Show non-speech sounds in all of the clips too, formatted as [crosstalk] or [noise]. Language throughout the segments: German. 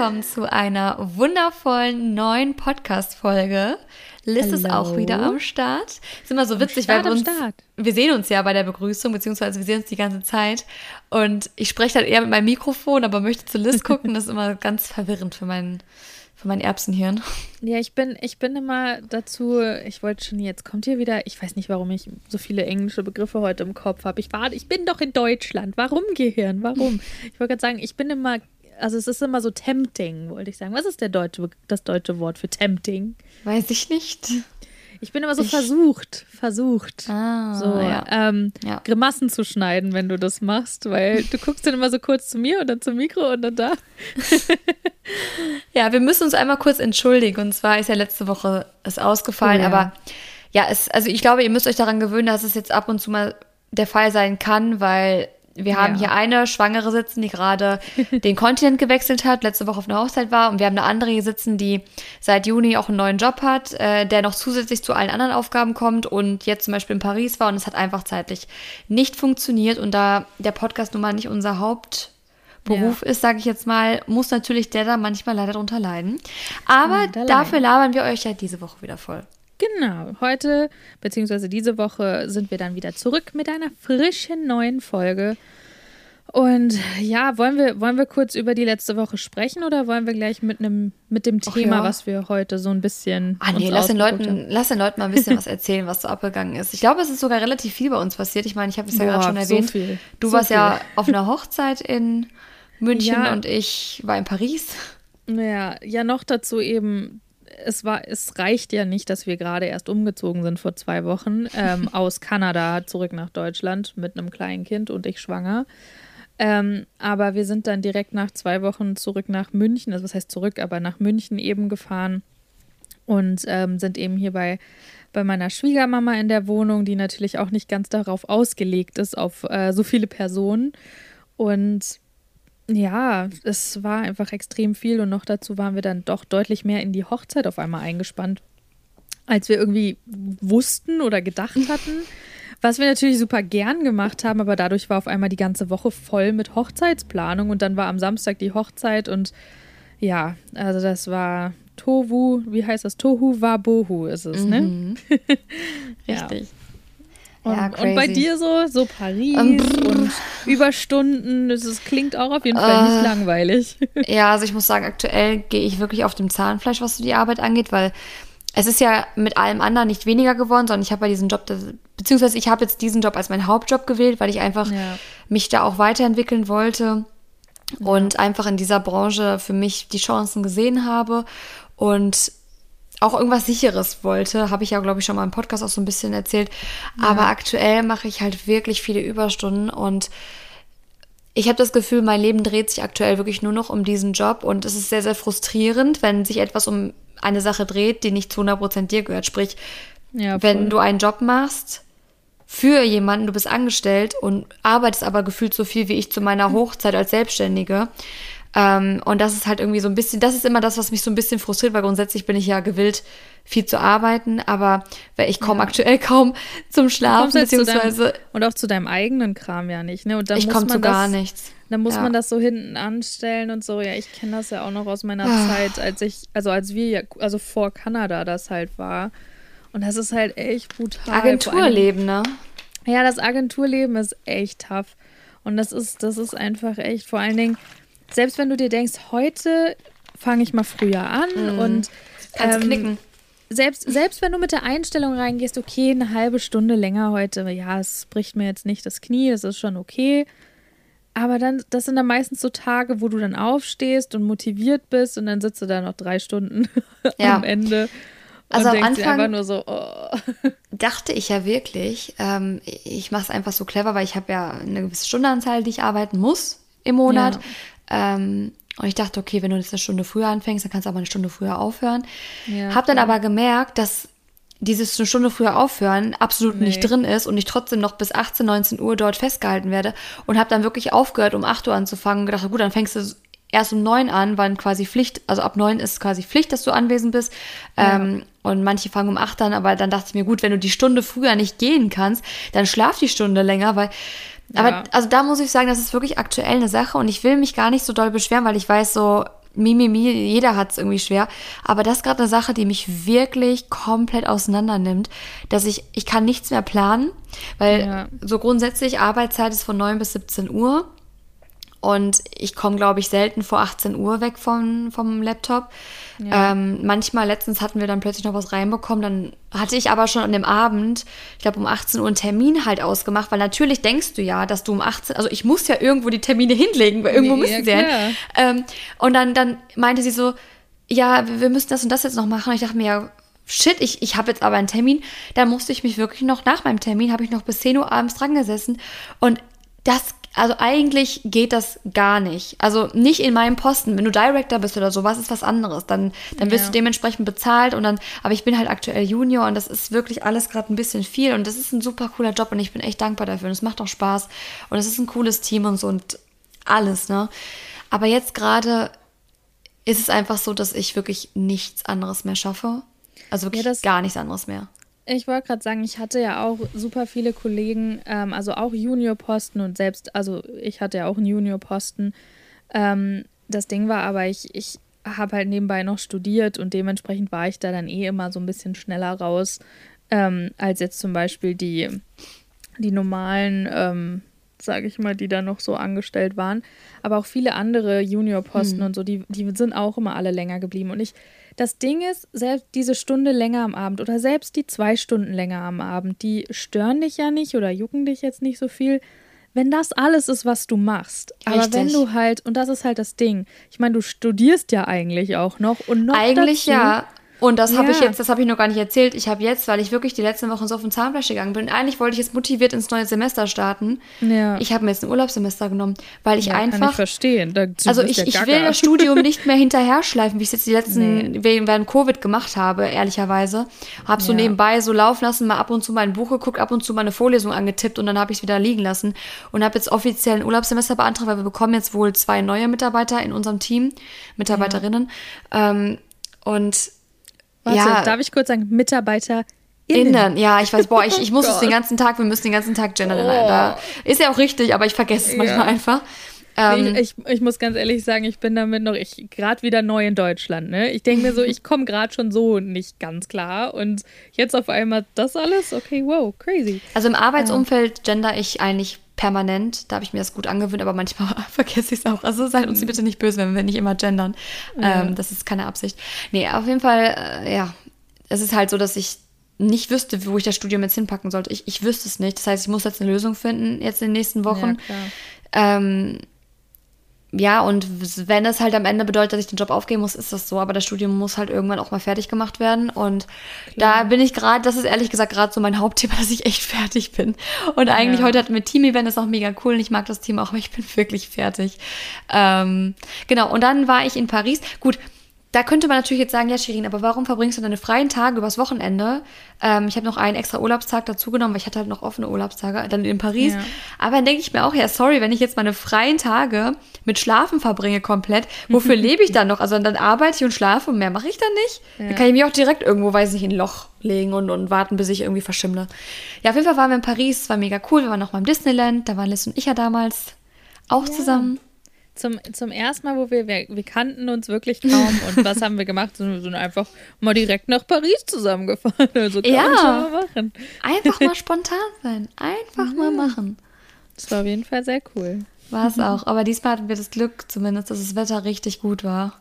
willkommen zu einer wundervollen neuen Podcast-Folge. Liz Hallo. ist auch wieder am Start. Ist immer so witzig, Start, weil wir uns, wir sehen uns ja bei der Begrüßung, beziehungsweise wir sehen uns die ganze Zeit. Und ich spreche dann eher mit meinem Mikrofon, aber möchte zu Liz gucken. Das ist immer ganz verwirrend für mein, für mein Erbsenhirn. Ja, ich bin, ich bin immer dazu, ich wollte schon, jetzt kommt hier wieder, ich weiß nicht, warum ich so viele englische Begriffe heute im Kopf habe. Ich war, ich bin doch in Deutschland. Warum Gehirn? Warum? Ich wollte gerade sagen, ich bin immer, also es ist immer so tempting, wollte ich sagen. Was ist der deutsche, das deutsche Wort für tempting? Weiß ich nicht. Ich bin immer so Ich- versucht, versucht. Ah, so ja. ähm, Ja. Grimassen zu schneiden, wenn du das machst, weil du guckst dann immer so kurz zu mir und dann zum Mikro und dann da. [laughs] Ja, wir müssen uns einmal kurz entschuldigen. Und zwar ist ja letzte Woche es ausgefallen, Oh ja. aber ja, es, also ich glaube, ihr müsst euch daran gewöhnen, dass es jetzt ab und zu mal der Fall sein kann, weil wir haben Ja. hier eine Schwangere sitzen, die gerade den Kontinent gewechselt hat, letzte Woche auf einer Hochzeit war. Und wir haben eine andere hier sitzen, die seit Juni auch einen neuen Job hat, äh, der noch zusätzlich zu allen anderen Aufgaben kommt und jetzt zum Beispiel in Paris war. Und es hat einfach zeitlich nicht funktioniert. Und da der Podcast nun mal nicht unser Hauptberuf ist, sage ich jetzt mal, muss natürlich der da manchmal leider drunter leiden. Aber Leider dafür labern wir euch ja diese Woche wieder voll. Genau, heute beziehungsweise diese Woche sind wir dann wieder zurück mit einer frischen neuen Folge. Und ja, wollen wir, wollen wir kurz über die letzte Woche sprechen oder wollen wir gleich mit einem mit dem Thema, ja. was wir heute so ein bisschen. Ah nee, lass den, Leuten, lass den Leuten mal ein bisschen was erzählen, was so abgegangen ist. Ich glaube, es ist sogar relativ viel bei uns passiert. Ich meine, ich habe es ja gerade schon so erwähnt. viel. Du So warst ja viel. auf einer Hochzeit in München Ja. und ich war in Paris. Ja, ja, noch dazu eben, es war, es reicht ja nicht, dass wir gerade erst umgezogen sind vor zwei Wochen ähm, [laughs] aus Kanada zurück nach Deutschland mit einem kleinen Kind und ich schwanger. Ähm, aber wir sind dann direkt nach zwei Wochen zurück nach München, also was heißt zurück, aber nach München eben gefahren und ähm, sind eben hier bei, bei meiner Schwiegermama in der Wohnung, die natürlich auch nicht ganz darauf ausgelegt ist, auf äh, so viele Personen. Und ja, es war einfach extrem viel und noch dazu waren wir dann doch deutlich mehr in die Hochzeit auf einmal eingespannt, als wir irgendwie wussten oder gedacht hatten. Was wir natürlich super gern gemacht haben, aber dadurch war auf einmal die ganze Woche voll mit Hochzeitsplanung und dann war am Samstag die Hochzeit und ja, also das war Tohu, wie heißt das? Tohu Wabohu ist es, ne? [laughs] Ja. Und, Ja, und bei dir so, so Paris Ähm, und Überstunden, das klingt auch auf jeden Fall nicht Äh. langweilig. [laughs] Ja, also ich muss sagen, aktuell gehe ich wirklich auf dem Zahnfleisch, was so die Arbeit angeht, weil es ist ja mit allem anderen nicht weniger geworden, sondern ich habe bei diesem Job, beziehungsweise ich habe jetzt diesen Job als meinen Hauptjob gewählt, weil ich einfach Ja. mich da auch weiterentwickeln wollte und einfach in dieser Branche für mich die Chancen gesehen habe und auch irgendwas Sicheres wollte, habe ich ja, glaube ich, schon mal im Podcast auch so ein bisschen erzählt. Aber aktuell mache ich halt wirklich viele Überstunden und ich habe das Gefühl, mein Leben dreht sich aktuell wirklich nur noch um diesen Job und es ist sehr, sehr frustrierend, wenn sich etwas um eine Sache dreht, die nicht zu 100% dir gehört. Sprich, Ja, wenn du einen Job machst für jemanden, du bist angestellt und arbeitest aber gefühlt so viel wie ich zu meiner [laughs] Hochzeit als Selbstständige. Ähm, und das ist halt irgendwie so ein bisschen, das ist immer das, was mich so ein bisschen frustriert, weil grundsätzlich bin ich ja gewillt, viel zu arbeiten, aber weil ich komme aktuell kaum zum Schlafen, zu beziehungsweise deinem, und auch zu deinem eigenen Kram ja nicht, ne? Und dann ich komme zu das, gar nichts. Dann muss Ja. man das so hinten anstellen und so. Ja, ich kenne das ja auch noch aus meiner Ah. Zeit, als ich, also als wir ja, also vor Kanada das halt war. Und das ist halt echt brutal. Allem- Agenturleben, ne? Ja, das Agenturleben ist echt tough. Und das ist, das ist einfach echt, vor allen Dingen, selbst wenn du dir denkst, heute fange ich mal früher an und Kannst ähm, knicken. selbst, selbst wenn du mit der Einstellung reingehst, okay, eine halbe Stunde länger heute, ja, es bricht mir jetzt nicht das Knie, das ist schon okay. Aber dann, das sind dann meistens so Tage, wo du dann aufstehst und motiviert bist und dann sitzt du da noch drei Stunden [laughs] Ja. am Ende. Und Also am denkst dir Anfang- einfach nur so, oh. [laughs] dachte ich ja wirklich, ähm, ich mache es einfach so clever, weil ich habe ja eine gewisse Stundenanzahl, die ich arbeiten muss im Monat. Ähm, und ich dachte, okay, wenn du jetzt eine Stunde früher anfängst, dann kannst du aber eine Stunde früher aufhören. Ja, hab dann aber gemerkt, dass dieses eine Stunde früher aufhören absolut Nee. nicht drin ist und ich trotzdem noch bis 18, 19 Uhr dort festgehalten werde und habe dann wirklich aufgehört, um 8 Uhr anzufangen und gedacht, gut, dann fängst du erst um 9 an, wann quasi Pflicht, also ab 9 ist quasi Pflicht, dass du anwesend bist. Ähm, und manche fangen um 8 an, aber dann dachte ich mir, gut, wenn du die Stunde früher nicht gehen kannst, dann schlaf die Stunde länger, weil aber Ja. also da muss ich sagen, das ist wirklich aktuell eine Sache und ich will mich gar nicht so doll beschweren, weil ich weiß so, Mimimi, mi, mi, jeder hat es irgendwie schwer. Aber das ist gerade eine Sache, die mich wirklich komplett auseinander nimmt, dass ich, ich kann nichts mehr planen, weil ja. so grundsätzlich Arbeitszeit ist von 9 bis 17 Uhr. Und ich komme, glaube ich, selten vor 18 Uhr weg vom, vom Laptop. Ja. Ähm, manchmal, letztens hatten wir dann plötzlich noch was reinbekommen. Dann hatte ich aber schon an dem Abend, ich glaube um 18 Uhr, einen Termin halt ausgemacht, weil natürlich denkst du ja, dass du um 18, also ich muss ja irgendwo die Termine [laughs] hinlegen, weil irgendwo müssen sie ja. Ähm, und dann, dann meinte sie so, ja, wir müssen das und das jetzt noch machen. Und ich dachte mir, ja, shit, ich, ich habe jetzt aber einen Termin. Da musste ich mich wirklich noch, nach meinem Termin, habe ich noch bis 10 Uhr abends dran gesessen. Und das also eigentlich geht das gar nicht. Also nicht in meinem Posten. Wenn du Director bist oder sowas, ist was anderes. Dann, dann wirst ja. du dementsprechend bezahlt und dann, aber ich bin halt aktuell Junior und das ist wirklich alles gerade ein bisschen viel und das ist ein super cooler Job und ich bin echt dankbar dafür und es macht auch Spaß und es ist ein cooles Team und so und alles, ne? Aber jetzt gerade ist es einfach so, dass ich wirklich nichts anderes mehr schaffe. Also wirklich ja, gar nichts anderes mehr. Ich wollte gerade sagen, ich hatte ja auch super viele Kollegen, ähm, also auch Juniorposten und selbst, also ich hatte ja auch einen Juniorposten. Ähm, das Ding war aber, ich, ich habe halt nebenbei noch studiert und dementsprechend war ich da dann eh immer so ein bisschen schneller raus, ähm, als jetzt zum Beispiel die, die normalen, ähm, sage ich mal, die da noch so angestellt waren. Aber auch viele andere Juniorposten hm. und so, die, die sind auch immer alle länger geblieben. Und ich das Ding ist, selbst diese Stunde länger am Abend oder selbst die zwei Stunden länger am Abend, die stören dich ja nicht oder jucken dich jetzt nicht so viel, wenn das alles ist, was du machst. Richtig. Aber wenn du halt, und das ist halt das Ding, ich meine, du studierst ja eigentlich auch noch und noch. Eigentlich dazu, ja, und das habe ich jetzt, das habe ich noch gar nicht erzählt. Ich habe jetzt, weil ich wirklich die letzten Wochen so auf den Zahnfleisch gegangen bin, eigentlich wollte ich jetzt motiviert ins neue Semester starten. Ja. Ich habe mir jetzt ein Urlaubssemester genommen, weil ich ja, einfach. Kann ich verstehen. Da, also ich, ich will das Studium [laughs] nicht mehr hinterher schleifen, wie ich es jetzt die letzten, nee. während Covid gemacht habe, ehrlicherweise. Habe so ja. nebenbei so laufen lassen, mal ab und zu mal ein Buch geguckt, ab und zu mal eine Vorlesung angetippt und dann habe ich es wieder liegen lassen und habe jetzt offiziell ein Urlaubssemester beantragt, weil wir bekommen jetzt wohl zwei neue Mitarbeiter in unserem Team, Mitarbeiterinnen. Ja. Ähm, und Warte, ja. darf ich kurz sagen, Mitarbeiter Innen. Ja, ich weiß, boah, ich, [laughs] ich muss oh es den ganzen Tag, wir müssen den ganzen Tag gendern. Oh. Da ist ja auch richtig, aber ich vergesse es manchmal ja. einfach. Ähm, ich, ich, muss ganz ehrlich sagen, ich bin damit noch, ich gerade wieder neu in Deutschland. Ne? Ich denke mir so, ich komme gerade schon so nicht ganz klar. Und jetzt auf einmal das alles? Okay, wow, crazy. Also im Arbeitsumfeld gender ich eigentlich permanent. Da habe ich mir das gut angewöhnt, aber manchmal [laughs] vergesse ich es auch. Also seid uns mhm. bitte nicht böse, wenn wir nicht immer gendern. Ja. Ähm, das ist keine Absicht. Nee, auf jeden Fall, äh, ja, es ist halt so, dass ich nicht wüsste, wo ich das Studium jetzt hinpacken sollte. Ich, ich wüsste es nicht. Das heißt, ich muss jetzt eine Lösung finden, jetzt in den nächsten Wochen. Ja, ähm, ja, und wenn es halt am Ende bedeutet, dass ich den Job aufgeben muss, ist das so. Aber das Studium muss halt irgendwann auch mal fertig gemacht werden. Und Klar. da bin ich gerade, das ist ehrlich gesagt gerade so mein Hauptthema, [laughs] dass ich echt fertig bin. Und eigentlich ja. heute hatten wir Team-Event, ist auch mega cool. Und ich mag das Team auch, aber ich bin [laughs] wirklich fertig. Ähm, genau, und dann war ich in Paris. Gut, da könnte man natürlich jetzt sagen, ja, Shirin, aber warum verbringst du deine freien Tage übers Wochenende? Ähm, ich habe noch einen extra Urlaubstag dazu genommen, weil ich hatte halt noch offene Urlaubstage dann in Paris. Ja. Aber dann denke ich mir auch, ja, sorry, wenn ich jetzt meine freien Tage mit Schlafen verbringe komplett, wofür [laughs] lebe ich dann noch? Also dann arbeite ich und schlafe und mehr mache ich dann nicht. Ja. Dann kann ich mich auch direkt irgendwo, weiß nicht, in ein Loch legen und, und warten, bis ich irgendwie verschimmle. Ja, auf jeden Fall waren wir in Paris, es war mega cool. Wir waren noch mal im Disneyland, da waren Liz und ich ja damals auch ja. zusammen zum, zum ersten Mal, wo wir, wir, wir kannten uns wirklich kaum und [laughs] was haben wir gemacht? Wir sind einfach mal direkt nach Paris zusammengefahren. Also ja, mal machen. einfach mal [laughs] spontan sein, einfach mhm. mal machen. Das war auf jeden Fall sehr cool. War es auch, aber diesmal hatten wir das Glück zumindest, dass das Wetter richtig gut war.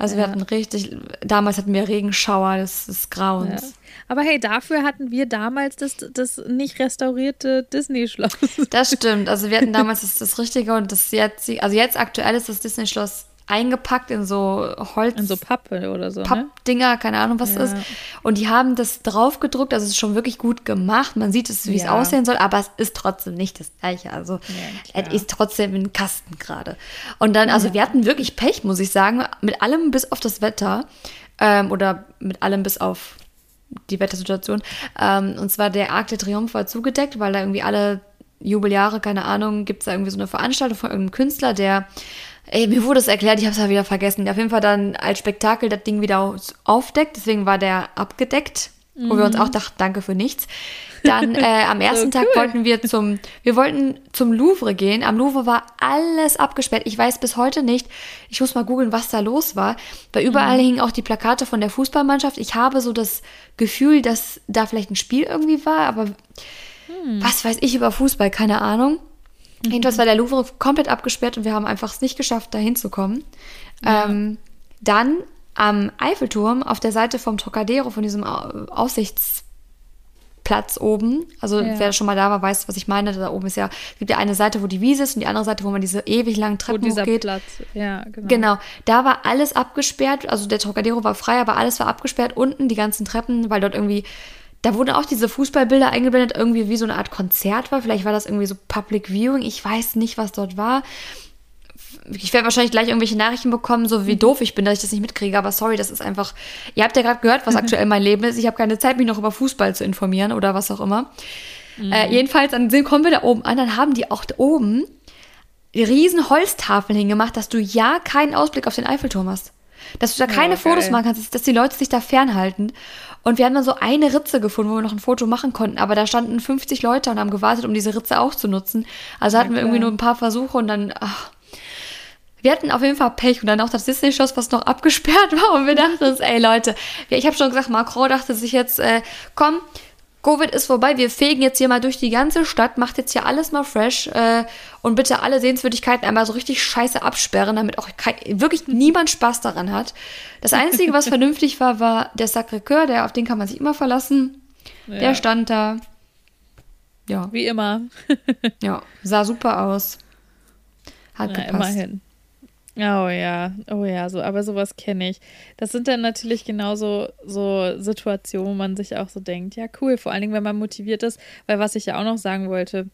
Also ja. wir hatten richtig, damals hatten wir Regenschauer des, des Grauens. Ja. Aber hey, dafür hatten wir damals das, das nicht restaurierte Disney-Schloss. Das stimmt. Also wir hatten [laughs] damals das, das Richtige und das jetzt, also jetzt aktuell ist das Disney-Schloss eingepackt in so Holz. In so Pappe oder so. Ne? Pappdinger, ne? keine Ahnung, was ja. ist. Und die haben das drauf gedruckt, also es ist schon wirklich gut gemacht. Man sieht es, wie ja. es aussehen soll, aber es ist trotzdem nicht das gleiche. Also ja, es ist trotzdem ein Kasten gerade. Und dann, also wir hatten wirklich Pech, muss ich sagen, mit allem bis auf das Wetter. Ähm, oder mit allem bis auf die Wettersituation. Ähm, und zwar der Arc de Triomphe war zugedeckt, weil da irgendwie alle Jubeljahre, keine Ahnung, gibt es da irgendwie so eine Veranstaltung von irgendeinem Künstler, der Ey, mir wurde es erklärt, ich habe es ja wieder vergessen. Auf jeden Fall dann als Spektakel das Ding wieder aufdeckt, deswegen war der abgedeckt wo wir uns auch dachten, danke für nichts. Dann [laughs] äh, am ersten Oh, Tag cool. wollten wir zum, wir wollten zum Louvre gehen. Am Louvre war alles abgesperrt. Ich weiß bis heute nicht, ich muss mal googeln, was da los war. Weil überall Mhm. hingen auch die Plakate von der Fußballmannschaft. Ich habe so das Gefühl, dass da vielleicht ein Spiel irgendwie war, aber Hm. was weiß ich über Fußball, keine Ahnung. Jedenfalls war der Louvre komplett abgesperrt und wir haben einfach es nicht geschafft, da hinzukommen. Ähm, dann am Eiffelturm auf der Seite vom Trocadero, von diesem Au- Aussichtsplatz oben. Also Ja. wer schon mal da war, weiß, was ich meine. Da oben ist ja, es gibt ja eine Seite, wo die Wiese ist und die andere Seite, wo man diese ewig langen Wo Treppen dieser hochgeht. Platz, ja, genau. Genau, da war alles abgesperrt. Also der Trocadero war frei, aber alles war abgesperrt. Unten die ganzen Treppen, weil dort irgendwie, da wurden auch diese Fußballbilder eingeblendet, irgendwie wie so eine Art Konzert war. Vielleicht war das irgendwie so Public Viewing. Ich weiß nicht, was dort war. Ich werde wahrscheinlich gleich irgendwelche Nachrichten bekommen, so wie doof ich bin, dass ich das nicht mitkriege. Aber sorry, das ist einfach. Ihr habt ja gerade gehört, was aktuell mein Leben ist. Ich habe keine Zeit, mich noch über Fußball zu informieren oder was auch immer. Äh, jedenfalls, dann kommen wir da oben an, dann haben die auch da oben riesen Holztafeln hingemacht, dass du ja keinen Ausblick auf den Eiffelturm hast. Dass du da keine Oh, Fotos machen kannst, dass die Leute sich da fernhalten. Und wir haben dann so eine Ritze gefunden, wo wir noch ein Foto machen konnten. Aber da standen 50 Leute und haben gewartet, um diese Ritze auch zu nutzen. Also hatten wir klar. irgendwie nur ein paar Versuche und dann, ach, wir hatten auf jeden Fall Pech und dann auch das Disney-Schloss, was noch [laughs] abgesperrt war. Und wir dachten uns, ey Leute, ich habe schon gesagt, Macron dachte sich jetzt, äh, komm, Covid ist vorbei, wir fegen jetzt hier mal durch die ganze Stadt, macht jetzt hier alles mal fresh äh, und bitte alle Sehenswürdigkeiten einmal so richtig scheiße absperren, damit auch kein, wirklich niemand Spaß daran hat. Das Einzige, was [laughs] vernünftig war, war der Sacré-Cœur, der, auf den kann man sich immer verlassen. Der Ja. stand da. Ja, Wie immer. [laughs] ja, sah super aus. Hat Na, gepasst. immerhin. Oh ja, oh ja, so, aber sowas kenne ich. Das sind dann natürlich genauso so Situationen, wo man sich auch so denkt, ja, cool, vor allen Dingen, wenn man motiviert ist, weil was ich ja auch noch sagen wollte,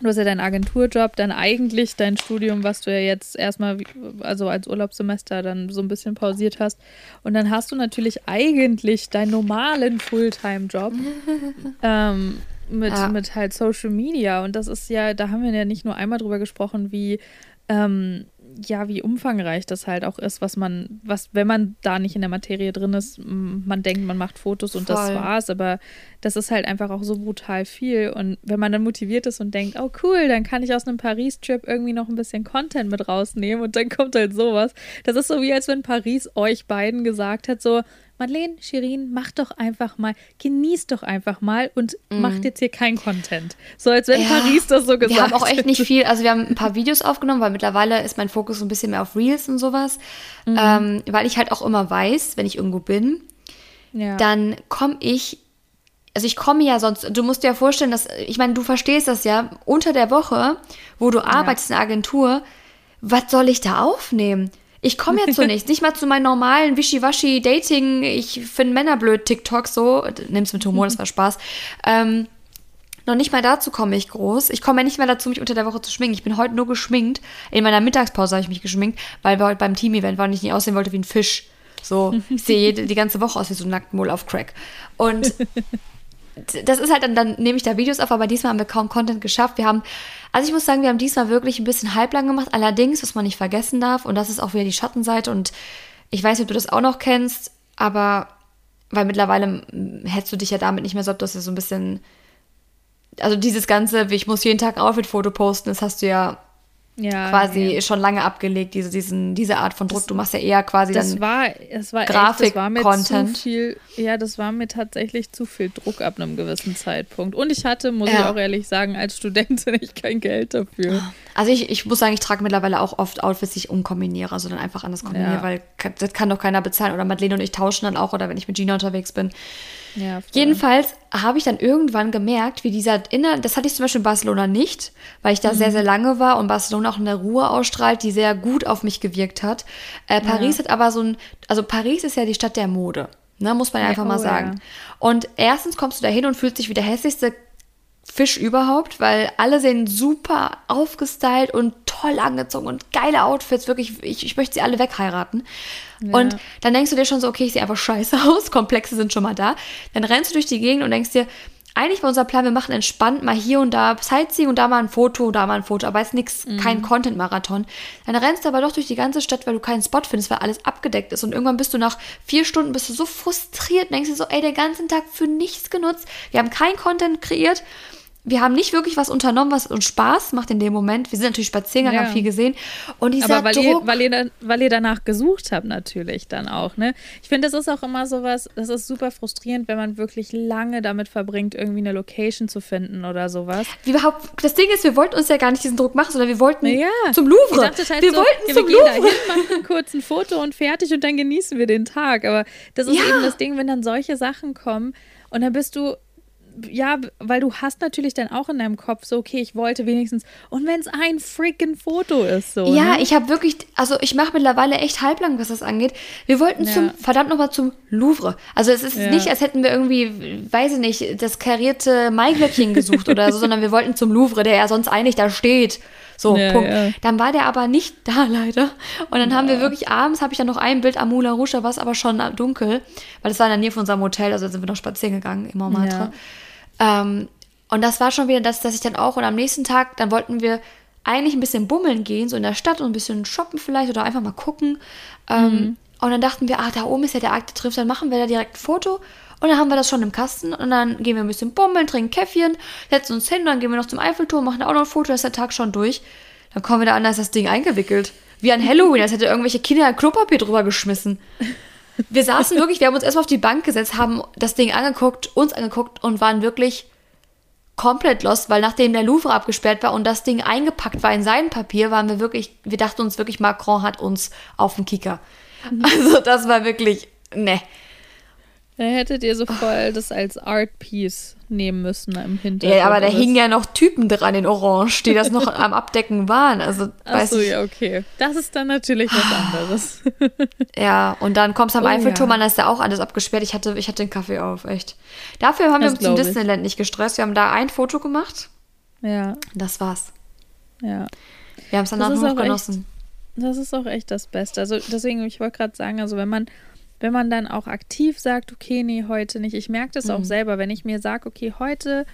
du hast ja deinen Agenturjob, dann eigentlich dein Studium, was du ja jetzt erstmal, also als Urlaubssemester dann so ein bisschen pausiert hast. Und dann hast du natürlich eigentlich deinen normalen Fulltime-Job. [laughs] ähm, mit, Ja. mit halt Social Media. Und das ist ja, da haben wir ja nicht nur einmal drüber gesprochen, wie, ähm, ja, wie umfangreich das halt auch ist, was man, was, wenn man da nicht in der Materie drin ist, man denkt, man macht Fotos und das Voll. war's, aber das ist halt einfach auch so brutal viel. Und wenn man dann motiviert ist und denkt, oh cool, dann kann ich aus einem Paris-Trip irgendwie noch ein bisschen Content mit rausnehmen und dann kommt halt sowas. Das ist so wie, als wenn Paris euch beiden gesagt hat, so, Madeleine, Shirin, mach doch einfach mal, genießt doch einfach mal und macht jetzt hier kein Content. So als wenn. Ja, Paris das so gesagt Wir haben auch echt nicht hätte. viel, also wir haben ein paar Videos aufgenommen, weil mittlerweile ist mein Fokus so ein bisschen mehr auf Reels und sowas. Mhm. Ähm, weil ich halt auch immer weiß, wenn ich irgendwo bin, Ja. dann komme ich, also ich komme ja sonst, du musst dir ja vorstellen, dass, ich meine, du verstehst das ja, unter der Woche, wo du arbeitest in der Agentur, was soll ich da aufnehmen? Ich komme ja zu [laughs] nichts, nicht mal zu meinen normalen Wischiwaschi-Dating, ich finde Männer blöd, TikTok so, nimm's mit Humor, das war Spaß. Ähm, noch nicht mal dazu komme ich groß. Ich komme ja nicht mehr dazu, mich unter der Woche zu schminken. Ich bin heute nur geschminkt. In meiner Mittagspause habe ich mich geschminkt, weil wir heute beim Team-Event waren und ich nicht aussehen wollte wie ein Fisch. So, ich sehe die ganze Woche aus wie so ein Nacktmull auf Crack. Und [laughs] das ist halt dann, dann nehme ich da Videos auf, aber diesmal haben wir kaum Content geschafft. Wir haben, also ich muss sagen, wir haben diesmal wirklich ein bisschen halblang gemacht. Allerdings, was man nicht vergessen darf, und das ist auch wieder die Schattenseite, und ich weiß nicht, ob du das auch noch kennst, aber weil mittlerweile hältst du dich ja damit nicht mehr so ab, dass du so ein bisschen, also dieses ganze, ich muss jeden Tag ein Outfit-Foto posten, das hast du ja ja, quasi nee. schon lange abgelegt, diese, diesen, diese Art von Druck. du machst ja eher quasi Das dann. war, es war echt, das war mir zu Grafik-Content. viel, ja, das war mir tatsächlich zu viel Druck ab einem gewissen Zeitpunkt. Und ich hatte, muss ich Ja. auch ehrlich sagen, als Studentin [laughs] echt kein Geld dafür. Also ich, ich muss sagen, ich trage mittlerweile auch oft Outfits, die ich umkombiniere, also dann einfach anders kombiniere, Ja. weil das kann doch keiner bezahlen. Oder Madeleine und ich tauschen dann auch, oder wenn ich mit Gina unterwegs bin. Ja. Jedenfalls habe ich dann irgendwann gemerkt, wie dieser inner, das hatte ich zum Beispiel in Barcelona nicht, weil ich da sehr, sehr lange war und Barcelona auch eine Ruhe ausstrahlt, die sehr gut auf mich gewirkt hat. Äh, Paris hat aber so ein, also Paris ist ja die Stadt der Mode, ne, muss man ja Ja, einfach mal oh sagen. ja. Und erstens kommst du da hin und fühlst dich wie der hässlichste Fisch überhaupt, weil alle sehen super aufgestylt und toll angezogen und geile Outfits, wirklich, ich, ich möchte sie alle wegheiraten. Und dann denkst du dir schon so, okay, ich sehe einfach scheiße [laughs] aus, Komplexe sind schon mal da. Dann rennst du durch die Gegend und denkst dir, eigentlich war unser Plan, wir machen entspannt mal hier und da Sightseeing und da mal ein Foto, da mal ein Foto, aber es ist nichts, mhm. kein Content-Marathon. Dann rennst du aber doch durch die ganze Stadt, weil du keinen Spot findest, weil alles abgedeckt ist. Und irgendwann bist du nach vier Stunden bist du so frustriert und denkst dir so, ey, der ganze Tag für nichts genutzt. Wir haben kein Content kreiert wir haben nicht wirklich was unternommen, was uns Spaß macht in dem Moment. Wir sind natürlich spazieren, ja. haben viel gesehen. Und dieser Aber weil, Druck, ihr, weil, ihr, weil ihr danach gesucht habt, natürlich dann auch. Ne? Ich finde, das ist auch immer sowas, das ist super frustrierend, wenn man wirklich lange damit verbringt, irgendwie eine Location zu finden oder sowas. Wie überhaupt, das Ding ist, wir wollten uns ja gar nicht diesen Druck machen, sondern wir wollten ja. zum Louvre. Halt wir so, wollten ja, zum wir Louvre. Dahin, machen kurz ein Foto und fertig und dann genießen wir den Tag. Aber das ist eben das Ding, wenn dann solche Sachen kommen und dann bist du ja, weil du hast natürlich dann auch in deinem Kopf so, okay, ich wollte wenigstens, und wenn es ein freaking Foto ist, so. Ja, ne? ich habe wirklich, also ich mache mittlerweile echt halblang, was das angeht. Wir wollten ja. zum, verdammt nochmal zum Louvre. Also es ist ja. nicht, als hätten wir irgendwie, weiß ich nicht, das karierte Maiglöckchen gesucht oder so, [laughs] sondern wir wollten zum Louvre, der ja sonst eigentlich da steht. So, ja, Punkt. Ja. Dann war der aber nicht [laughs] da leider. Und dann ja. haben wir wirklich abends, habe ich dann noch ein Bild am Moulin Rouge, da war es aber schon dunkel, weil das war in der Nähe von unserem Hotel, also sind wir noch spazieren gegangen im Montmartre. Ähm, und das war schon wieder das, dass ich dann auch, und am nächsten Tag, dann wollten wir eigentlich ein bisschen bummeln gehen, so in der Stadt und ein bisschen shoppen vielleicht oder einfach mal gucken. Ähm, mhm. Und dann dachten wir, ah, da oben ist ja der de Trifft, dann machen wir da direkt ein Foto. Und dann haben wir das schon im Kasten und dann gehen wir ein bisschen bummeln, trinken Käffchen, setzen uns hin, dann gehen wir noch zum Eiffelturm, machen auch noch ein Foto, ist der Tag schon durch. Dann kommen wir da an, da ist das Ding eingewickelt. Wie an Halloween, als hätte irgendwelche Kinder Klopapier drüber geschmissen. Wir saßen wirklich, wir haben uns erstmal auf die Bank gesetzt, haben das Ding angeguckt, uns angeguckt und waren wirklich komplett lost, weil nachdem der Louvre abgesperrt war und das Ding eingepackt war in sein Papier, waren wir wirklich, wir dachten uns wirklich, Macron hat uns auf dem Kicker. Mhm. Also das war wirklich, ne. Da hättet ihr so voll das als Art Piece nehmen müssen im Hintergrund. Ja, aber da hingen ja noch Typen dran in Orange, die das noch [laughs] am Abdecken waren. Also, Ach so, ja, okay. Das ist dann natürlich was anderes. [laughs] ja, und dann kommst du am oh, Eiffelturm ja. an, da ist ja auch alles abgesperrt. Ich hatte, ich hatte den Kaffee auf, echt. Dafür haben das wir uns zum Disneyland nicht gestresst. Wir haben da ein Foto gemacht. Ja. Das war's. Ja. Wir haben es danach noch genossen. Echt, das ist auch echt das Beste. Also deswegen, ich wollte gerade sagen, also wenn man wenn man dann auch aktiv sagt, okay, nee, heute nicht. Ich merke das mhm. auch selber, wenn ich mir sage, okay, heute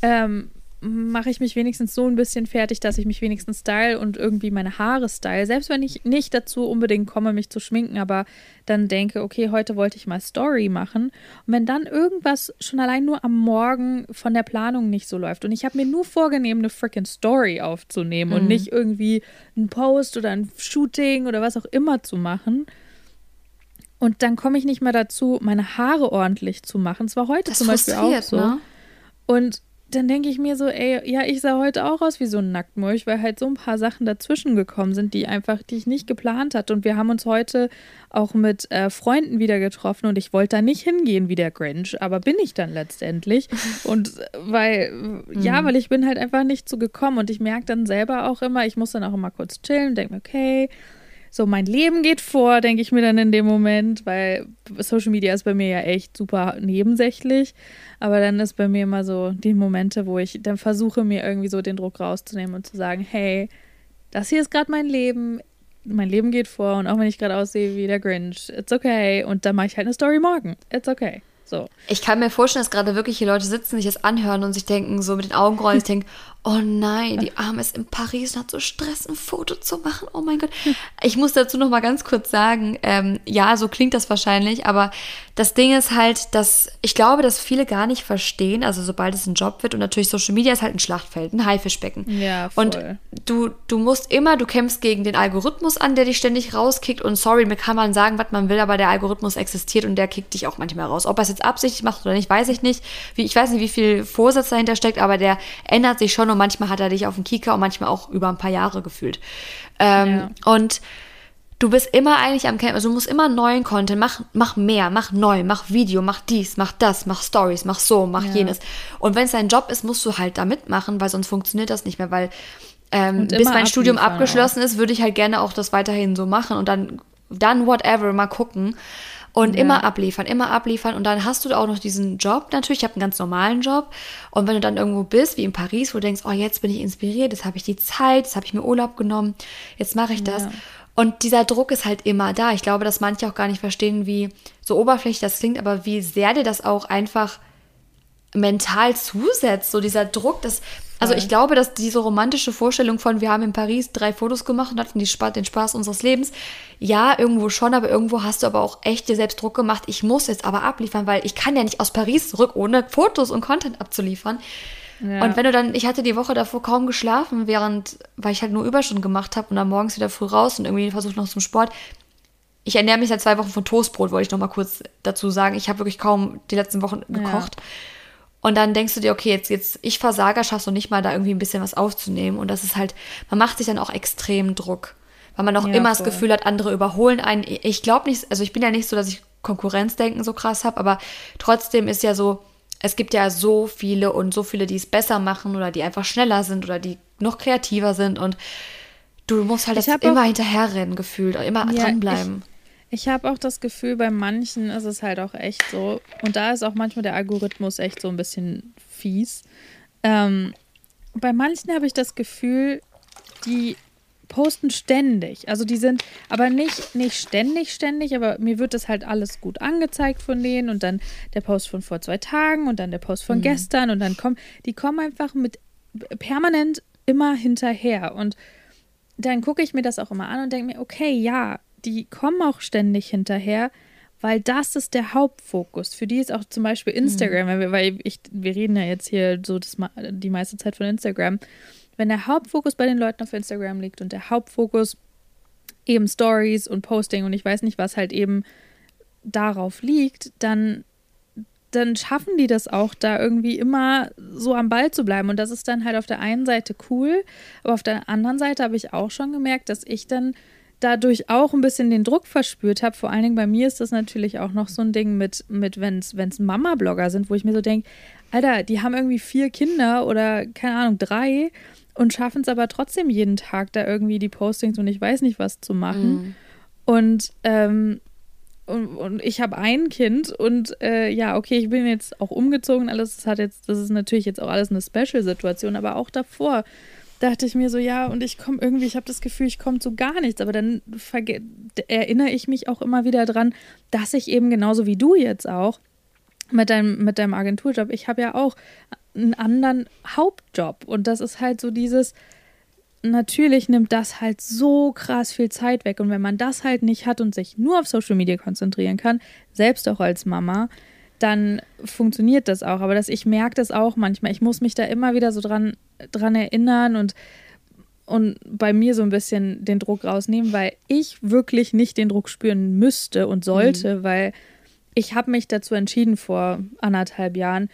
ähm, mache ich mich wenigstens so ein bisschen fertig, dass ich mich wenigstens style und irgendwie meine Haare style. Selbst wenn ich nicht dazu unbedingt komme, mich zu schminken, aber dann denke, okay, heute wollte ich mal Story machen. Und wenn dann irgendwas schon allein nur am Morgen von der Planung nicht so läuft und ich habe mir nur vorgenommen, eine freaking Story aufzunehmen mhm. und nicht irgendwie einen Post oder ein Shooting oder was auch immer zu machen, und dann komme ich nicht mehr dazu, meine Haare ordentlich zu machen. Es war heute das zum Beispiel auch so. Ne? Und dann denke ich mir so, ey, ja, ich sah heute auch aus wie so ein Nacktmulch, weil halt so ein paar Sachen dazwischen gekommen sind, die einfach, die ich nicht geplant hatte. Und wir haben uns heute auch mit äh, Freunden wieder getroffen und ich wollte da nicht hingehen wie der Grinch, aber bin ich dann letztendlich. [laughs] Und weil, mhm. ja, weil ich bin halt einfach nicht so gekommen und ich merke dann selber auch immer, ich muss dann auch immer kurz chillen, denke mir, okay, so mein Leben geht vor, denke ich mir dann in dem Moment, weil Social Media ist bei mir ja echt super nebensächlich. Aber dann ist bei mir immer so die Momente, wo ich dann versuche, mir irgendwie so den Druck rauszunehmen und zu sagen, hey, das hier ist gerade mein Leben, mein Leben geht vor und auch wenn ich gerade aussehe wie der Grinch, it's okay. Und dann mache ich halt eine Story morgen. It's okay. So. Ich kann mir vorstellen, dass gerade wirklich hier Leute sitzen, sich das anhören und sich denken, so mit den Augen rollen, ich denke, oh nein, die Arme ist in Paris und hat so Stress, ein Foto zu machen. Oh mein Gott. Ich muss dazu noch mal ganz kurz sagen, ähm, ja, so klingt das wahrscheinlich, aber das Ding ist halt, dass ich glaube, dass viele gar nicht verstehen, also sobald es ein Job wird und natürlich Social Media ist halt ein Schlachtfeld, ein Haifischbecken. Ja, voll. Und du, du musst immer, du kämpfst gegen den Algorithmus an, der dich ständig rauskickt und sorry, mir kann man sagen, was man will, aber der Algorithmus existiert und der kickt dich auch manchmal raus. Ob er es jetzt absichtlich macht oder nicht, weiß ich nicht. Wie, ich weiß nicht, wie viel Vorsatz dahinter steckt, aber der ändert sich schon und manchmal hat er dich auf den Kieker und manchmal auch über ein paar Jahre gefühlt. Ähm, ja. Und du bist immer eigentlich am Camp, also du musst immer neuen Content, mach, mach mehr, mach neu, mach Video, mach dies, mach das, mach Stories, mach so, mach ja. jenes. Und wenn es dein Job ist, musst du halt da mitmachen, weil sonst funktioniert das nicht mehr, weil ähm, bis mein Studium abgeschlossen auch. ist, würde ich halt gerne auch das weiterhin so machen und dann, dann whatever, mal gucken. Und ja. immer abliefern, immer abliefern. Und dann hast du auch noch diesen Job natürlich. Ich habe einen ganz normalen Job. Und wenn du dann irgendwo bist, wie in Paris, wo du denkst, oh, jetzt bin ich inspiriert, jetzt habe ich die Zeit, jetzt habe ich mir Urlaub genommen, jetzt mache ich das. Ja. Und dieser Druck ist halt immer da. Ich glaube, dass manche auch gar nicht verstehen, wie so oberflächlich das klingt, aber wie sehr dir das auch einfach mental zusetzt, so dieser Druck, das, also ich glaube, dass diese romantische Vorstellung von, wir haben in Paris drei Fotos gemacht und hatten die Spa den Spaß unseres Lebens, ja, irgendwo schon, aber irgendwo hast du aber auch echt dir selbst Druck gemacht, ich muss jetzt aber abliefern, weil ich kann ja nicht aus Paris zurück, ohne Fotos und Content abzuliefern. Ja. Und wenn du dann, ich hatte die Woche davor kaum geschlafen, während, weil ich halt nur Überstunden gemacht habe und dann morgens wieder früh raus und irgendwie versucht noch zum Sport. Ich ernähre mich seit zwei Wochen von Toastbrot, wollte ich noch mal kurz dazu sagen. Ich habe wirklich kaum die letzten Wochen gekocht. Ja. Und dann denkst du dir, okay, jetzt, jetzt, ich Versager schaffst du nicht mal da irgendwie ein bisschen was aufzunehmen. Und das ist halt, man macht sich dann auch extrem Druck. Weil man auch ja, immer voll. das Gefühl hat, andere überholen einen. Ich glaube nicht, also ich bin ja nicht so, dass ich Konkurrenzdenken so krass habe, aber trotzdem ist ja so, es gibt ja so viele und so viele, die es besser machen oder die einfach schneller sind oder die noch kreativer sind und du musst halt immer hinterherrennen gefühlt, immer ja, dranbleiben. Ich habe auch das Gefühl, bei manchen ist es halt auch echt so. Und da ist auch manchmal der Algorithmus echt so ein bisschen fies. Ähm, bei manchen habe ich das Gefühl, die posten ständig. Also die sind aber nicht, nicht ständig, ständig, aber mir wird das halt alles gut angezeigt von denen und dann der Post von vor zwei Tagen und dann der Post von mhm. gestern und dann kommen, die kommen einfach mit permanent immer hinterher und dann gucke ich mir das auch immer an und denke mir, okay, ja, die kommen auch ständig hinterher, weil das ist der Hauptfokus. Für die ist auch zum Beispiel Instagram, mhm. weil, wir, ich, wir reden ja jetzt hier so das, die meiste Zeit von Instagram. Wenn der Hauptfokus bei den Leuten auf Instagram liegt und der Hauptfokus eben Stories und Posting und ich weiß nicht, was halt eben darauf liegt, dann, dann schaffen die das auch, da irgendwie immer so am Ball zu bleiben. Und das ist dann halt auf der einen Seite cool, aber auf der anderen Seite habe ich auch schon gemerkt, dass ich dann dadurch auch ein bisschen den Druck verspürt habe. Vor allen Dingen bei mir ist das natürlich auch noch so ein Ding mit, mit wenn es Mama-Blogger sind, wo ich mir so denke, Alter, die haben irgendwie vier Kinder oder keine Ahnung, drei und schaffen es aber trotzdem jeden Tag da irgendwie die Postings und ich weiß nicht was zu machen. Mhm. Und, ähm, und, und, ich habe ein Kind und äh, ja, okay, ich bin jetzt auch umgezogen, alles, das hat jetzt, das ist natürlich jetzt auch alles eine Special-Situation, aber auch davor dachte ich mir so, ja, und ich komme irgendwie, ich habe das Gefühl, ich komme zu gar nichts. Aber dann erinnere ich mich auch immer wieder dran, dass ich eben genauso wie du jetzt auch mit deinem, mit deinem Agenturjob, ich habe ja auch einen anderen Hauptjob. Und das ist halt so dieses, natürlich nimmt das halt so krass viel Zeit weg. Und wenn man das halt nicht hat und sich nur auf Social Media konzentrieren kann, selbst auch als Mama, dann funktioniert das auch. Aber dass ich merke das auch manchmal. Ich muss mich da immer wieder so dran, dran erinnern und, und bei mir so ein bisschen den Druck rausnehmen, weil ich wirklich nicht den Druck spüren müsste und sollte, mhm. weil ich habe mich dazu entschieden vor anderthalb Jahren,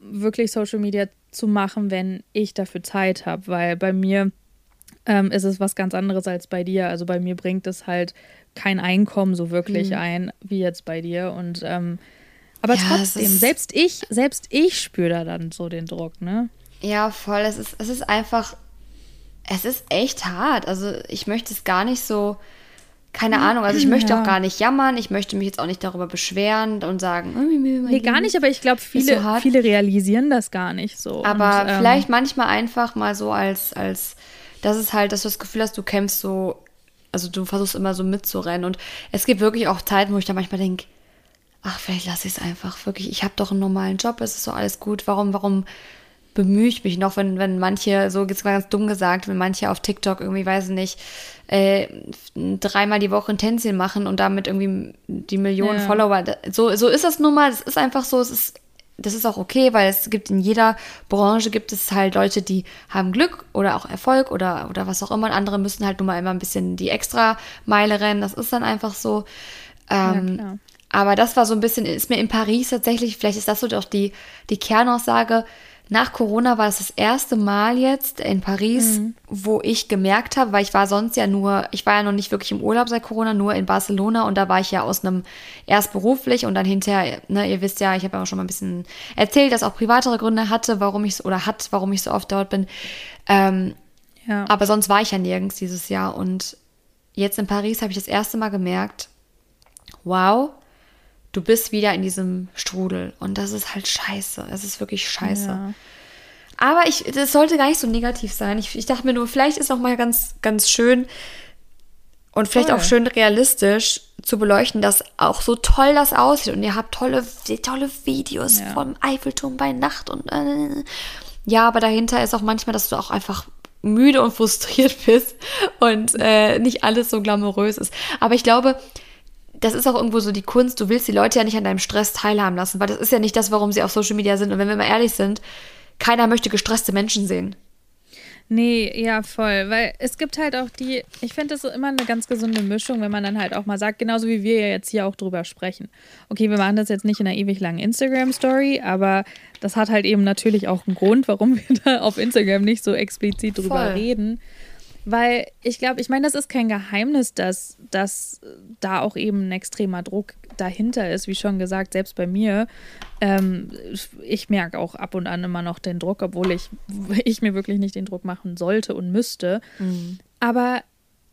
wirklich Social Media zu machen, wenn ich dafür Zeit habe, weil bei mir ähm, ist es was ganz anderes als bei dir. Also bei mir bringt es halt kein Einkommen so wirklich mhm. ein, wie jetzt bei dir. Und ähm, aber ja, trotzdem, selbst ich, selbst ich spüre da dann so den Druck, ne? Ja, voll. Es ist, es ist einfach, es ist echt hart. Also ich möchte es gar nicht so, keine Ahnung, also ich möchte ja. auch gar nicht jammern, ich möchte mich jetzt auch nicht darüber beschweren und sagen, oh, nee, gar nicht, aber ich glaube, viele, so viele realisieren das gar nicht so. Aber und, ähm, vielleicht manchmal einfach mal so als, als, das ist halt, dass du das Gefühl hast, du kämpfst so, also du versuchst immer so mitzurennen und es gibt wirklich auch Zeiten, wo ich da manchmal denke, ach, vielleicht lasse ich es einfach wirklich. Ich habe doch einen normalen Job, es ist so alles gut. Warum, warum bemühe ich mich noch, wenn, wenn manche, so jetzt mal ganz dumm gesagt, wenn manche auf TikTok irgendwie, weiß ich nicht, äh, dreimal die Woche ein Tänzchen machen und damit irgendwie die Millionen ja. Follower. So, so ist das nun mal. Es ist einfach so, es ist das ist auch okay, weil es gibt in jeder Branche gibt es halt Leute, die haben Glück oder auch Erfolg oder, oder was auch immer. Und andere müssen halt nun mal immer ein bisschen die extra Meile rennen. Das ist dann einfach so. Ähm, ja, aber das war so ein bisschen, ist mir in Paris tatsächlich, vielleicht ist das so doch die, die Kernaussage. Nach Corona war es das erste Mal jetzt in Paris, mhm. wo ich gemerkt habe, weil ich war sonst ja nur, ich war ja noch nicht wirklich im Urlaub seit Corona, nur in Barcelona und da war ich ja aus einem erst beruflich und dann hinterher, ne, ihr wisst ja, ich habe ja auch schon mal ein bisschen erzählt, dass auch privatere Gründe hatte, warum ich so, oder hat, warum ich so oft dort bin. Ähm, ja. Aber sonst war ich ja nirgends dieses Jahr und jetzt in Paris habe ich das erste Mal gemerkt, wow, du bist wieder in diesem Strudel. Und das ist halt scheiße. Es ist wirklich scheiße. Ja. Aber ich, das sollte gar nicht so negativ sein. Ich, ich dachte mir nur, vielleicht ist auch mal ganz, ganz schön. Und vielleicht Voll. auch schön realistisch zu beleuchten, dass auch so toll das aussieht. Und ihr habt tolle, tolle Videos Ja. vom Eiffelturm bei Nacht und äh, ja, aber dahinter ist auch manchmal, dass du auch einfach müde und frustriert [laughs] bist und äh, nicht alles so glamourös ist. Aber ich glaube, das ist auch irgendwo so die Kunst. Du willst die Leute ja nicht an deinem Stress teilhaben lassen, weil das ist ja nicht das, warum sie auf Social Media sind. Und wenn wir mal ehrlich sind, keiner möchte gestresste Menschen sehen. Nee, ja, voll. Weil es gibt halt auch die, ich finde das immer eine ganz gesunde Mischung, wenn man dann halt auch mal sagt, genauso wie wir ja jetzt hier auch drüber sprechen. Okay, wir machen das jetzt nicht in einer ewig langen Instagram-Story, aber das hat halt eben natürlich auch einen Grund, warum wir da auf Instagram nicht so explizit drüber Voll. reden. Weil ich glaube, ich meine, das ist kein Geheimnis, dass, dass da auch eben ein extremer Druck dahinter ist, wie schon gesagt, selbst bei mir. Ähm, ich merke auch ab und an immer noch den Druck, obwohl ich, [laughs] ich mir wirklich nicht den Druck machen sollte und müsste. Aber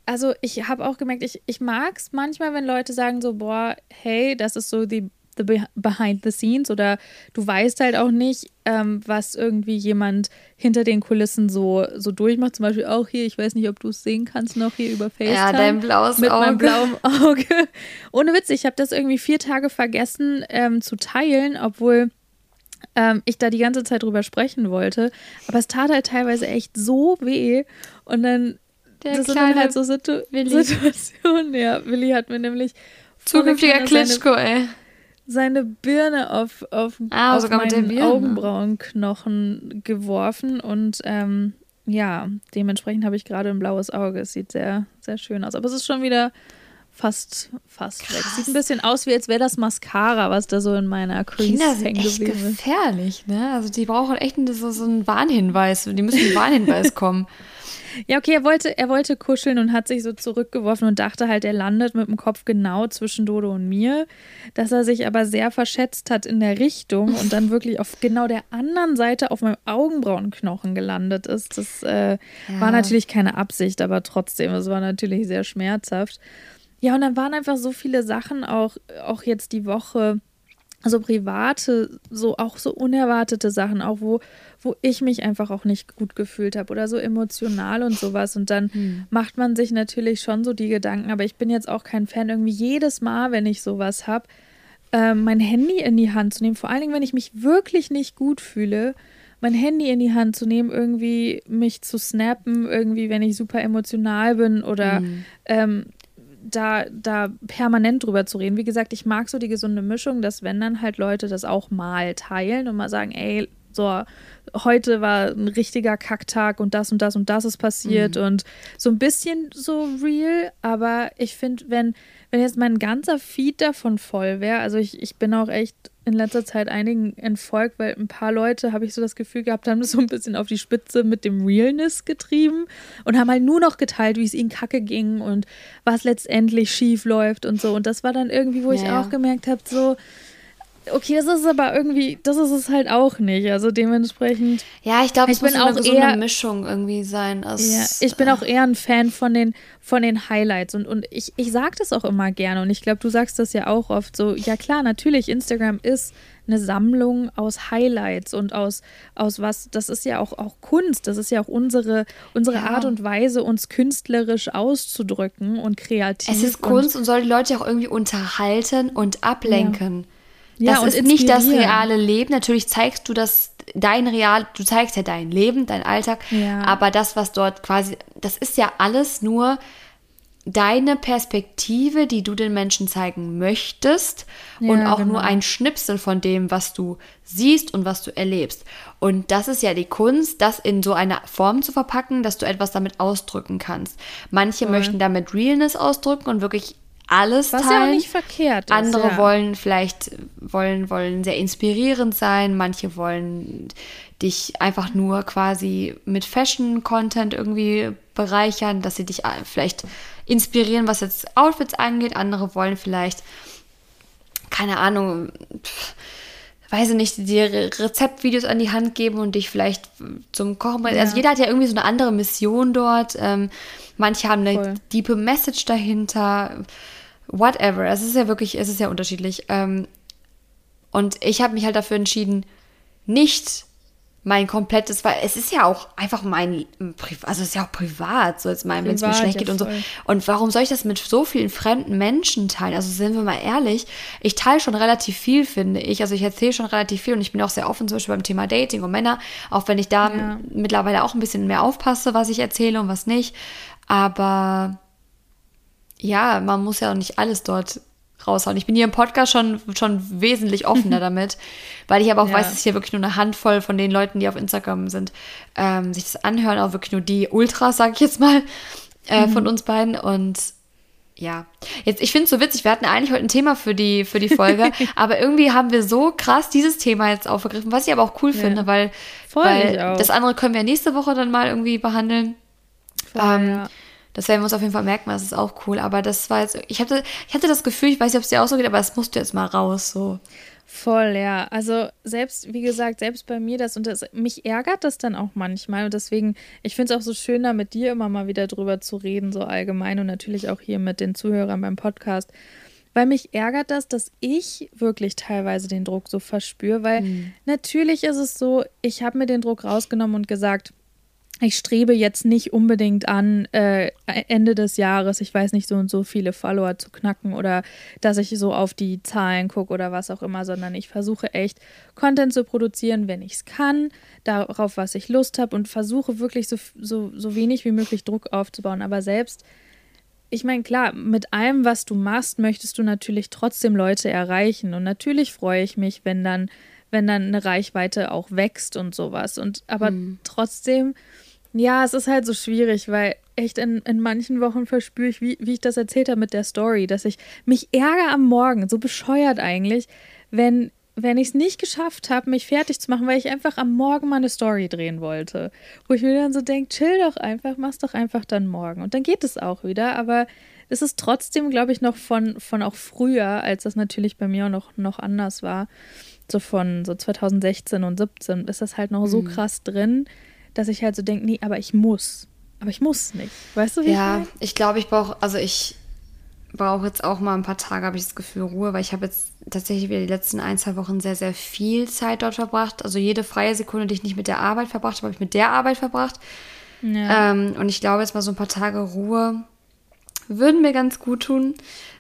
also ich habe auch gemerkt, ich, ich mag es manchmal, wenn Leute sagen so, boah, hey, das ist so die the be- behind the scenes oder du weißt halt auch nicht, ähm, was irgendwie jemand hinter den Kulissen so, so durchmacht. Zum Beispiel auch hier, ich weiß nicht, ob du es sehen kannst noch hier über FaceTime. Ja, dein blaues Mit meinem Auge. blauen [laughs] Auge. Ohne Witz, ich habe das irgendwie vier Tage vergessen ähm, zu teilen, obwohl ähm, ich da die ganze Zeit drüber sprechen wollte. Aber es tat halt teilweise echt so weh. Und dann, Der das sind dann halt so Situ Willi. Situationen. Ja, Willi hat mir nämlich Zukünftiger seine- Klitschko, ey. Seine Birne auf, auf, Ah, auf meinen. Augenbrauenknochen geworfen und ähm, ja, dementsprechend habe ich gerade ein blaues Auge. Es sieht sehr, sehr schön aus. Aber es ist schon wieder fast, fast weg. Sieht ein bisschen aus, wie als wäre das Mascara, was da so in meiner Crease Kinder sind hängen echt gefährlich, ne? Also die brauchen echt so, so einen Warnhinweis. Die müssen einen Warnhinweis [laughs] kommen. Ja, okay, er wollte, er wollte kuscheln und hat sich so zurückgeworfen und dachte halt, er landet mit dem Kopf genau zwischen Dodo und mir. Dass er sich aber sehr verschätzt hat in der Richtung und dann wirklich auf genau der anderen Seite auf meinem Augenbrauenknochen gelandet ist. Das äh, Ja. war natürlich keine Absicht, aber trotzdem, es war natürlich sehr schmerzhaft. Ja, und dann waren einfach so viele Sachen auch, auch jetzt die Woche so private, so auch so unerwartete Sachen, auch wo, wo ich mich einfach auch nicht gut gefühlt habe oder so emotional und sowas. Und dann macht man sich natürlich schon so die Gedanken, aber ich bin jetzt auch kein Fan, irgendwie jedes Mal, wenn ich sowas habe, ähm, mein Handy in die Hand zu nehmen, vor allen Dingen, wenn ich mich wirklich nicht gut fühle, mein Handy in die Hand zu nehmen, irgendwie mich zu snappen, irgendwie, wenn ich super emotional bin oder ähm, da, da permanent drüber zu reden. Wie gesagt, ich mag so die gesunde Mischung, dass wenn dann halt Leute das auch mal teilen und mal sagen, ey, so, heute war ein richtiger Kacktag und das und das und das ist passiert und so ein bisschen so real, aber ich finde, wenn, wenn jetzt mein ganzer Feed davon voll wäre, also ich, ich bin auch echt in letzter Zeit einigen entfolgt, weil ein paar Leute, habe ich so das Gefühl gehabt, haben das so ein bisschen auf die Spitze mit dem Realness getrieben und haben halt nur noch geteilt, wie es ihnen kacke ging und was letztendlich schief läuft und so. Und das war dann irgendwie, wo ich Ja, ja. auch gemerkt habe, so, okay, das ist aber irgendwie, das ist es halt auch nicht. Also dementsprechend. Ja, ich glaube, es muss bin so eine auch Mischung irgendwie sein. Ja, ich bin auch eher ein Fan von den, von den Highlights und, und ich, ich sage das auch immer gerne und ich glaube, du sagst das ja auch oft so, ja klar, natürlich, Instagram ist eine Sammlung aus Highlights und aus, aus was, das ist ja auch, auch Kunst, das ist ja auch unsere, unsere Ja. Art und Weise, uns künstlerisch auszudrücken und kreativ. Es ist und, Kunst und soll die Leute auch irgendwie unterhalten und ablenken. Ja, das und ist nicht das reale Leben. Natürlich zeigst du das, dein real, du zeigst ja dein Leben, dein Alltag, Ja. aber das, was dort quasi, das ist ja alles nur deine Perspektive, die du den Menschen zeigen möchtest und Ja, auch genau. nur ein Schnipsel von dem, was du siehst und was du erlebst. Und das ist ja die Kunst, das in so eine Form zu verpacken, dass du etwas damit ausdrücken kannst. Manche möchten damit Realness ausdrücken und wirklich alles Was teilen. ja auch nicht verkehrt ist. Andere ja. wollen vielleicht wollen, wollen sehr inspirierend sein, manche wollen dich einfach nur quasi mit Fashion-Content irgendwie bereichern, dass sie dich äh, vielleicht inspirieren, was jetzt Outfits angeht. Andere wollen vielleicht, keine Ahnung, weiß ich nicht, dir Re- Rezeptvideos an die Hand geben und dich vielleicht zum Kochen. bringen. Also jeder hat ja irgendwie so eine andere Mission dort. Ähm, manche haben eine Voll. diepe Message dahinter. Whatever. Es ist ja wirklich, es ist ja unterschiedlich. Ähm, und ich habe mich halt dafür entschieden, nicht mein komplettes, weil es ist ja auch einfach mein, also es ist ja auch privat, so jetzt mein, wenn es mir schlecht ja, geht und so. Und warum soll ich das mit so vielen fremden Menschen teilen? Also sind wir mal ehrlich, ich teile schon relativ viel, finde ich. Also ich erzähle schon relativ viel und ich bin auch sehr offen, zum Beispiel beim Thema Dating und Männer, auch wenn ich da ja. mittlerweile auch ein bisschen mehr aufpasse, was ich erzähle und was nicht. Aber ja, man muss ja auch nicht alles dort raushauen. Ich bin hier im Podcast schon, schon wesentlich offener [laughs] damit, weil ich aber auch ja. weiß, dass hier wirklich nur eine Handvoll von den Leuten, die auf Instagram sind, ähm, sich das anhören, auch wirklich nur die Ultras, sag ich jetzt mal, äh, mhm. von uns beiden. Und ja, jetzt, ich finde es so witzig, wir hatten eigentlich heute ein Thema für die, für die Folge, [laughs] aber irgendwie haben wir so krass dieses Thema jetzt aufgegriffen, was ich aber auch cool ja. finde, weil, weil das andere können wir nächste Woche dann mal irgendwie behandeln. Voll, ähm, ja. Das werden wir uns auf jeden Fall merken, das ist auch cool. Aber das war jetzt, ich hatte, ich hatte das Gefühl, ich weiß nicht, ob es dir auch so geht, aber es musste jetzt mal raus, so. Voll, ja. Also selbst, wie gesagt, selbst bei mir das und das, mich ärgert das dann auch manchmal. Und deswegen, ich finde es auch so schön, da mit dir immer mal wieder drüber zu reden, so allgemein und natürlich auch hier mit den Zuhörern beim Podcast. Weil mich ärgert das, dass ich wirklich teilweise den Druck so verspüre, weil mhm. natürlich ist es so, ich habe mir den Druck rausgenommen und gesagt, ich strebe jetzt nicht unbedingt an, äh, Ende des Jahres, ich weiß nicht, so und so viele Follower zu knacken oder dass ich so auf die Zahlen gucke oder was auch immer, sondern ich versuche echt Content zu produzieren, wenn ich es kann, darauf, was ich Lust habe und versuche wirklich so, so, so wenig wie möglich Druck aufzubauen. Aber selbst, ich meine, klar, mit allem, was du machst, möchtest du natürlich trotzdem Leute erreichen. Und natürlich freue ich mich, wenn dann wenn dann eine Reichweite auch wächst und sowas. Und aber mhm. trotzdem ja, es ist halt so schwierig, weil echt in, in manchen Wochen verspüre ich, wie, wie ich das erzählt habe mit der Story, dass ich mich ärgere am Morgen, so bescheuert eigentlich, wenn, wenn ich es nicht geschafft habe, mich fertig zu machen, weil ich einfach am Morgen mal eine Story drehen wollte. Wo ich mir dann so denke, chill doch einfach, mach's doch einfach dann morgen. Und dann geht es auch wieder, aber es ist trotzdem, glaube ich, noch von, von auch früher, als das natürlich bei mir auch noch, noch anders war, so von so 2016 und 17, ist das halt noch so mhm. krass drin dass ich halt so denke, nee, aber ich muss. Aber ich muss nicht. Weißt du, wie ja, ich, ich glaube, ich brauche, also ich brauche jetzt auch mal ein paar Tage, habe ich das Gefühl, Ruhe, weil ich habe jetzt tatsächlich wieder die letzten ein, zwei Wochen sehr, sehr viel Zeit dort verbracht. Also jede freie Sekunde, die ich nicht mit der Arbeit verbracht habe, habe ich mit der Arbeit verbracht. Ja. Ähm, und ich glaube, jetzt mal so ein paar Tage Ruhe würden mir ganz gut tun.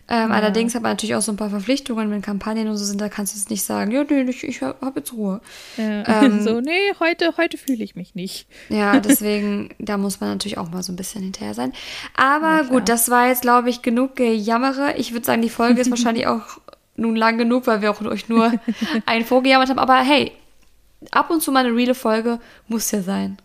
Ähm, ja. Allerdings hat man natürlich auch so ein paar Verpflichtungen, wenn Kampagnen und so sind, da kannst du jetzt nicht sagen, ja, nee, ich, ich habe jetzt Ruhe. Ja. Ähm, [laughs] so, nee, heute, heute fühle ich mich nicht. Ja, [laughs] deswegen, da muss man natürlich auch mal so ein bisschen hinterher sein. Aber gut, das war jetzt, glaube ich, genug Gejammere. Ich würde sagen, die Folge ist [laughs] wahrscheinlich auch nun lang genug, weil wir auch euch nur einen vorgejammert haben. Aber hey, ab und zu mal eine reale Folge muss ja sein.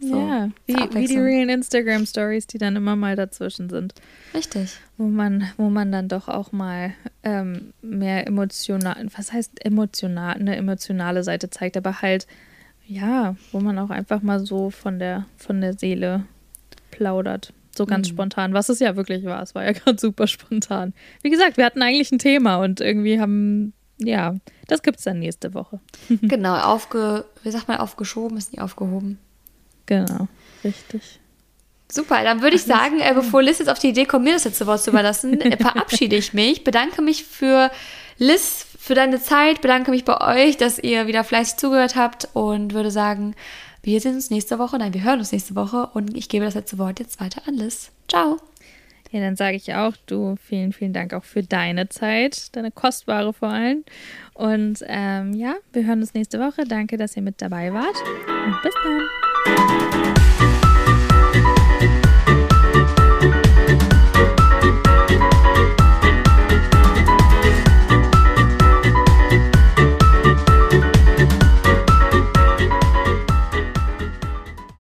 So, ja, wie, wie die realen Instagram-Stories, die dann immer mal dazwischen sind. Richtig. Wo man, wo man dann doch auch mal ähm, mehr emotional, was heißt emotional, eine emotionale Seite zeigt, aber halt, ja, wo man auch einfach mal so von der, von der Seele plaudert. So ganz mhm. spontan, was es ja wirklich war. Es war ja [laughs] gerade super spontan. Wie gesagt, wir hatten eigentlich ein Thema und irgendwie haben, ja, das gibt es dann nächste Woche. [laughs] genau, aufge, wie sagt man, aufgeschoben ist nie aufgehoben. Genau, richtig. Super, dann würde ich sagen, äh, bevor Liz jetzt auf die Idee kommt, mir das letzte Wort zu überlassen, äh, [laughs] verabschiede ich mich, bedanke mich für Liz, für deine Zeit, bedanke mich bei euch, dass ihr wieder fleißig zugehört habt und würde sagen, wir sehen uns nächste Woche, nein, wir hören uns nächste Woche und ich gebe das letzte Wort jetzt weiter an Liz. Ciao. Ja, dann sage ich auch, du, vielen, vielen Dank auch für deine Zeit, deine kostbare vor allem. Und ähm, ja, wir hören uns nächste Woche. Danke, dass ihr mit dabei wart. Und bis dann. Thank you.